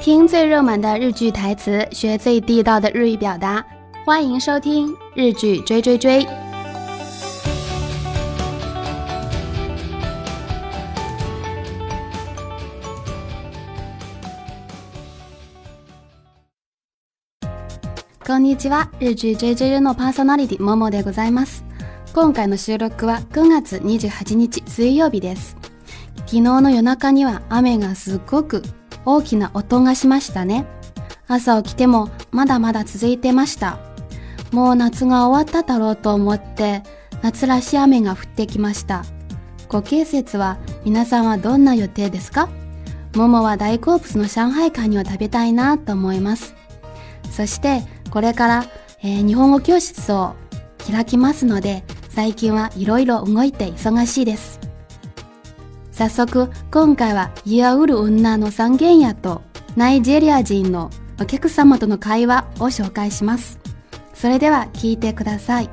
听最热门的日剧台词，学最地道的日语表达，欢迎收听日剧追追追。こんにちは、日剧追追追のパーソナリティももでございます。今回の収録は9月28日水曜日です。昨日の夜中には雨がすごく。大きな音がしましたね。朝起きてもまだまだ続いてました。もう夏が終わっただろうと思って夏らしい雨が降ってきました。ご季節は皆さんはどんな予定ですか桃は大好物の上海カニを食べたいなと思います。そしてこれから、えー、日本語教室を開きますので最近はいろいろ動いて忙しいです。早速今回はイアウル女の三軒やとナイジェリア人のお客様との会話を紹介します。それでは聞いてください。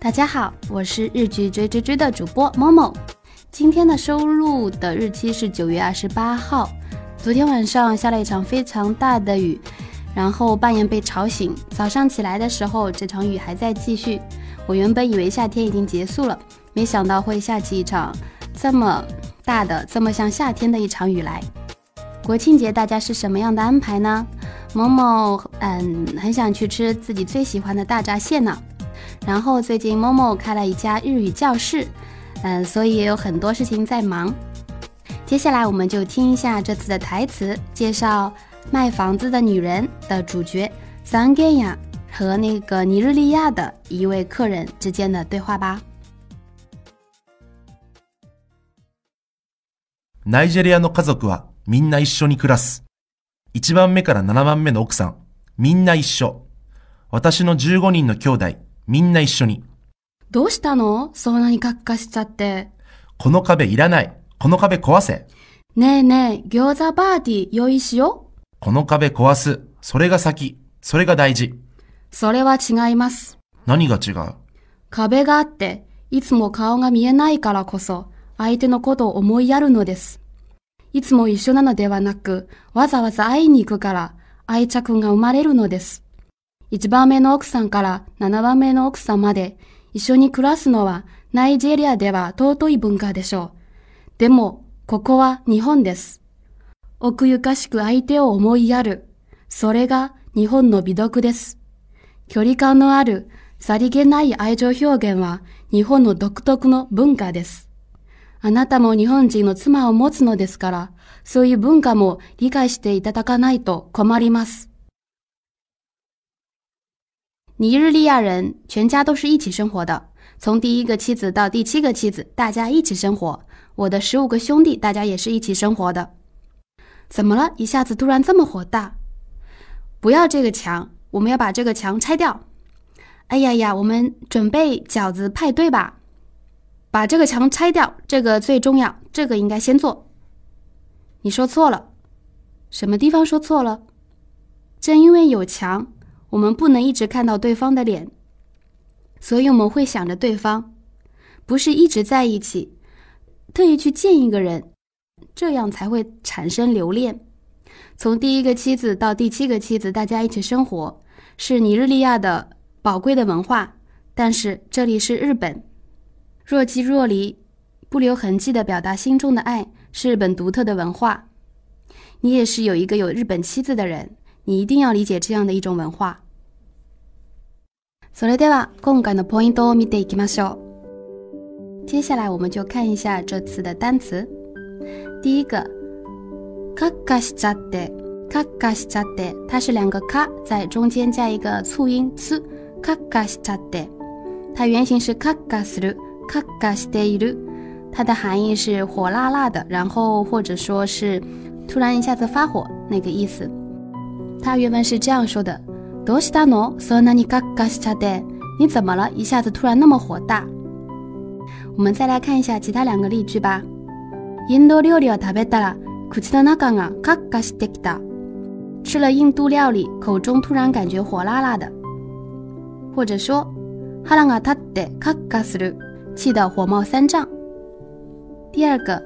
大家好，我是日剧追追追的主播某某。今天的收入的日期是九月二十八号。昨天晚上下了一场非常大的雨，然后半夜被吵醒。早上起来的时候，这场雨还在继续。我原本以为夏天已经结束了，没想到会下起一场。这么大的，这么像夏天的一场雨来。国庆节大家是什么样的安排呢？某某，嗯，很想去吃自己最喜欢的大闸蟹呢。然后最近某某开了一家日语教室，嗯，所以也有很多事情在忙。接下来我们就听一下这次的台词，介绍卖房子的女人的主角桑德亚和那个尼日利亚的一位客人之间的对话吧。ナイジェリアの家族はみんな一緒に暮らす。1番目から7番目の奥さん、みんな一緒。私の15人の兄弟、みんな一緒に。どうしたのそんなにカッカしちゃって。この壁いらない。この壁壊せ。ねえねえ、餃子パーティー用意しよう。この壁壊す。それが先。それが大事。それは違います。何が違う壁があって、いつも顔が見えないからこそ、相手のことを思いやるのです。いつも一緒なのではなく、わざわざ会いに行くから愛着が生まれるのです。1番目の奥さんから7番目の奥さんまで一緒に暮らすのはナイジェリアでは尊い文化でしょう。でも、ここは日本です。奥ゆかしく相手を思いやる。それが日本の美読です。距離感のあるさりげない愛情表現は日本の独特の文化です。あなたも日本人の妻を持つのですから、そういう文化も理解していただかないと困ります。尼日利亚人全家都是一起生活的，从第一个妻子到第七个妻子，大家一起生活。我的十五个兄弟，大家也是一起生活的。怎么了？一下子突然这么火大？不要这个墙，我们要把这个墙拆掉。哎呀呀，我们准备饺子派对吧。把这个墙拆掉，这个最重要，这个应该先做。你说错了，什么地方说错了？正因为有墙，我们不能一直看到对方的脸，所以我们会想着对方，不是一直在一起，特意去见一个人，这样才会产生留恋。从第一个妻子到第七个妻子，大家一起生活，是尼日利亚的宝贵的文化，但是这里是日本。若即若离，不留痕迹地表达心中的爱，是日本独特的文化。你也是有一个有日本妻子的人，你一定要理解这样的一种文化。接下来我们就看一下这次的单词。第一个“カガシタデ”，“カガシタデ”，它是两个“カ”在中间加一个促音“ス”“カガシタデ”，它原型是“カガスル”。卡卡西德伊鲁，它的含义是火辣辣的，然后或者说是突然一下子发火那个意思。它原文是这样说的：多西达侬索纳尼卡卡西查德，你怎么了？一下子突然那么火大？我们再来看一下其他两个例句吧。印度料理食べたラ、口にのながア、卡卡西テキダ。吃了印度料理，口中突然感觉火辣辣的，或者说哈拉アタテ、卡卡西ル。气得火冒三丈。第二个，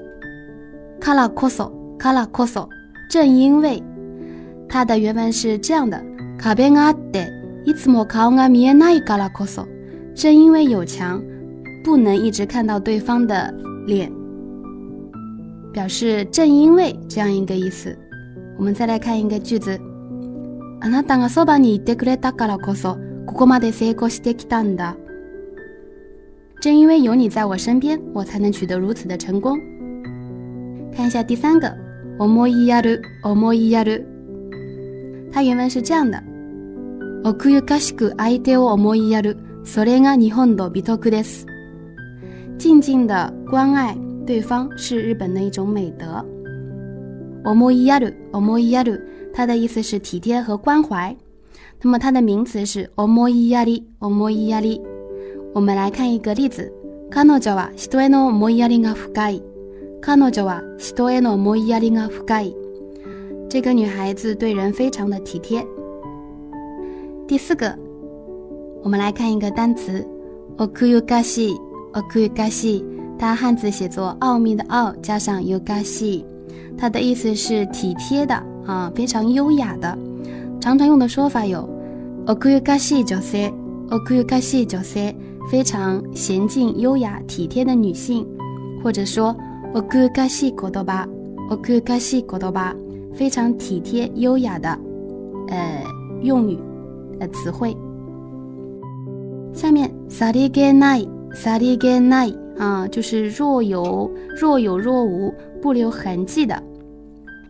カラこそ、カラこそ，正因为它的原文是这样的、カベアでいつも顔が見えないからこそ，正因为有墙，不能一直看到对方的脸，表示正因为这样一个意思。我们再来看一个句子、あなたがそばにいてくれたからこそ、ここまで成功してきたんだ。正因为有你在我身边，我才能取得如此的成功。看一下第三个 o m o i y a r u o m o y a r u 它原文是这样的 o k u y u k a s h u a e o m o y a r u それが日本の美徳です。静静的关爱对方是日本的一种美德。o m o i y a r u o m o y a r u 它的意思是体贴和关怀。那么它的名词是 o m o i y a r i o m o y a r 我们来看一个例子。彼女は人への思いやりが深い。彼女は人への思いやりが深い。这个女孩子对人非常的体贴。第四个，我们来看一个单词，oku yukashi。它汉字写作“奥秘”的“奥”加上 y u k a 它的意思是体贴的啊，非常优雅的。常常用的说法有 oku yukashi 女性、o k 非常娴静、优雅、体贴的女性，或者说，オクカシコドおオクカシコドバ，非常体贴、优雅的，呃，用语，呃，词汇。下面、さりげない、さりげない啊，就是若有若有若无、不留痕迹的。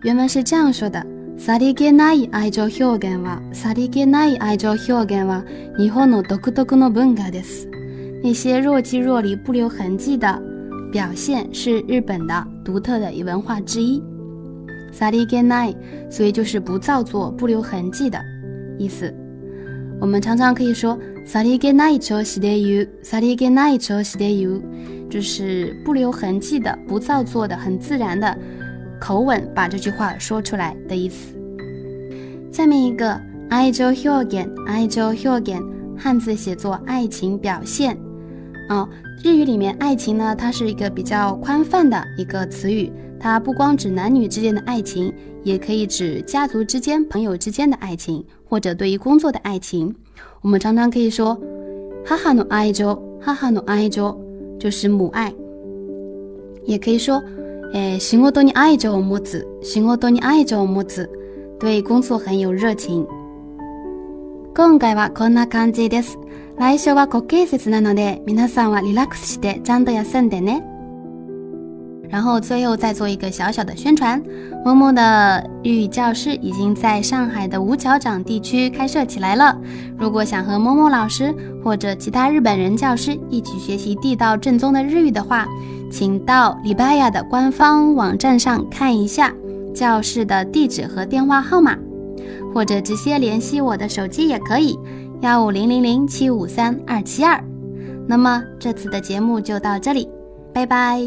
原文是这样说的：さりげない愛情表現は、さりげない愛情表現は日本の独特の文化です。那些若即若离、不留痕迹的表现是日本的独特的文化之一。sari g a n a i 所以就是不造作、不留痕迹的意思。我们常常可以说 sari g a n a i chou shite you，sari g a n a i chou shite you，就是不留痕迹的、不造作的、很自然的口吻把这句话说出来的意思。下面一个 aijo higen，aijo higen，汉字写作爱情表现。啊，日语里面爱情呢，它是一个比较宽泛的一个词语，它不光指男女之间的爱情，也可以指家族之间、朋友之间的爱情，或者对于工作的爱情。我们常常可以说，哈哈努爱州，哈哈努爱州，就是母爱。也可以说，诶，仕事に爱ジョ母子，仕事に爱ジョ母子，对工作很有热情。今回はこんな感じです。来しは国慶節なので、皆さんはリラックスしてちゃんとやせんでね。然后最后再做一个小小的宣传，默默的日语教室已经在上海的五角场地区开设起来了。如果想和默默老师或者其他日本人教师一起学习地道正宗的日语的话，请到里拜亚的官方网站上看一下教室的地址和电话号码，或者直接联系我的手机也可以。幺五零零零七五三二七二，那么这次的节目就到这里，拜拜。